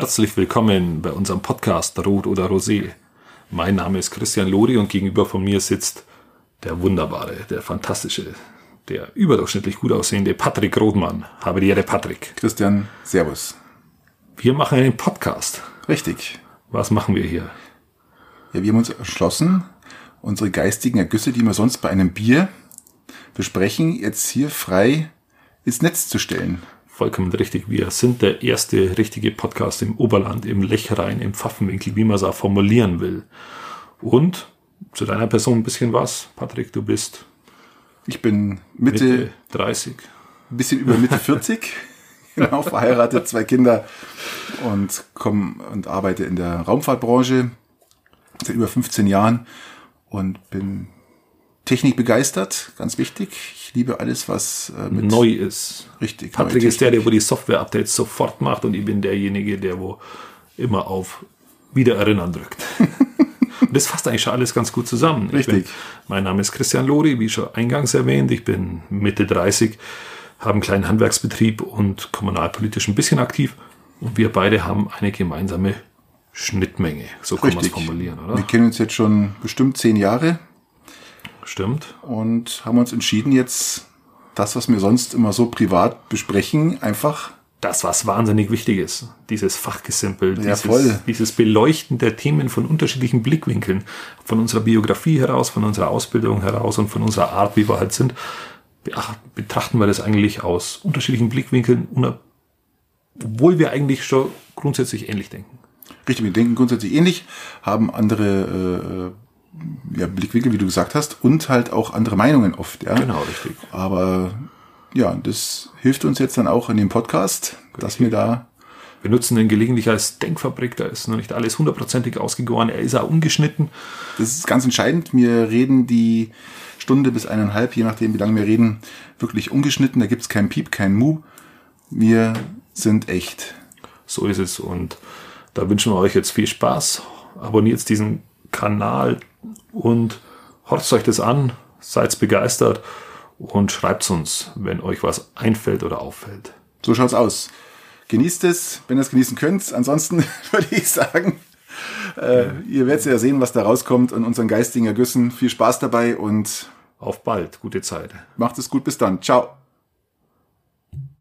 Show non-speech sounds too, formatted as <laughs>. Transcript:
Herzlich willkommen bei unserem Podcast Rot oder Rosé. Mein Name ist Christian Lori und gegenüber von mir sitzt der wunderbare, der fantastische, der überdurchschnittlich gut aussehende Patrick Rothmann. Habe die Ehre, Patrick. Christian, Servus. Wir machen einen Podcast. Richtig. Was machen wir hier? Ja, wir haben uns entschlossen, unsere geistigen Ergüsse, die wir sonst bei einem Bier besprechen, jetzt hier frei ins Netz zu stellen. Vollkommen richtig. Wir sind der erste richtige Podcast im Oberland, im Lechrein, im Pfaffenwinkel, wie man es auch formulieren will. Und zu deiner Person ein bisschen was. Patrick, du bist Ich bin Mitte, Mitte 30. ein bisschen über Mitte 40, <laughs> genau, verheiratet, zwei Kinder und komme und arbeite in der Raumfahrtbranche seit über 15 Jahren und bin technikbegeistert, ganz wichtig. Ich liebe alles, was äh, mit Neu ist. richtig Patrick ist der, der wo die Software-Updates sofort macht und ich bin derjenige, der wo immer auf Wiedererinnern drückt. <laughs> und das fasst eigentlich schon alles ganz gut zusammen. Ich Richtig. Bin, mein Name ist Christian Lori, wie schon eingangs erwähnt. Ich bin Mitte 30, habe einen kleinen Handwerksbetrieb und kommunalpolitisch ein bisschen aktiv. Und wir beide haben eine gemeinsame Schnittmenge. So kann man es Richtig. formulieren, Wir oder? kennen uns jetzt schon bestimmt zehn Jahre Stimmt. und haben uns entschieden, jetzt das, was wir sonst immer so privat besprechen, einfach das, was wahnsinnig wichtig ist. Dieses Fachgesimpel, Ja, dieses, voll. dieses Beleuchten der Themen von unterschiedlichen Blickwinkeln, von unserer Biografie heraus, von unserer Ausbildung heraus und von unserer Art, wie wir halt sind, betrachten wir das eigentlich aus unterschiedlichen Blickwinkeln, obwohl wir eigentlich schon grundsätzlich ähnlich denken. Richtig, wir denken grundsätzlich ähnlich, haben andere äh, ja, Blickwinkel, wie du gesagt hast, und halt auch andere Meinungen oft. Ja? Genau, richtig. Aber ja, das hilft uns jetzt dann auch in dem Podcast, dass wir da Wir nutzen den gelegentlich als Denkfabrik, da ist noch nicht alles hundertprozentig ausgegoren, er ist auch ungeschnitten. Das ist ganz entscheidend. Wir reden die Stunde bis eineinhalb, je nachdem, wie lange wir reden, wirklich ungeschnitten. Da gibt's kein Piep, kein Mu. Wir sind echt. So ist es. Und da wünschen wir euch jetzt viel Spaß. Abonniert diesen Kanal und horcht euch das an, seid begeistert und schreibt uns, wenn euch was einfällt oder auffällt. So schaut's aus. Genießt es, wenn ihr es genießen könnt. Ansonsten <laughs> würde ich sagen, äh, ihr werdet ja sehen, was da rauskommt und unseren geistigen Ergüssen. Viel Spaß dabei und Auf bald, gute Zeit. macht es gut. Bis dann. Ciao.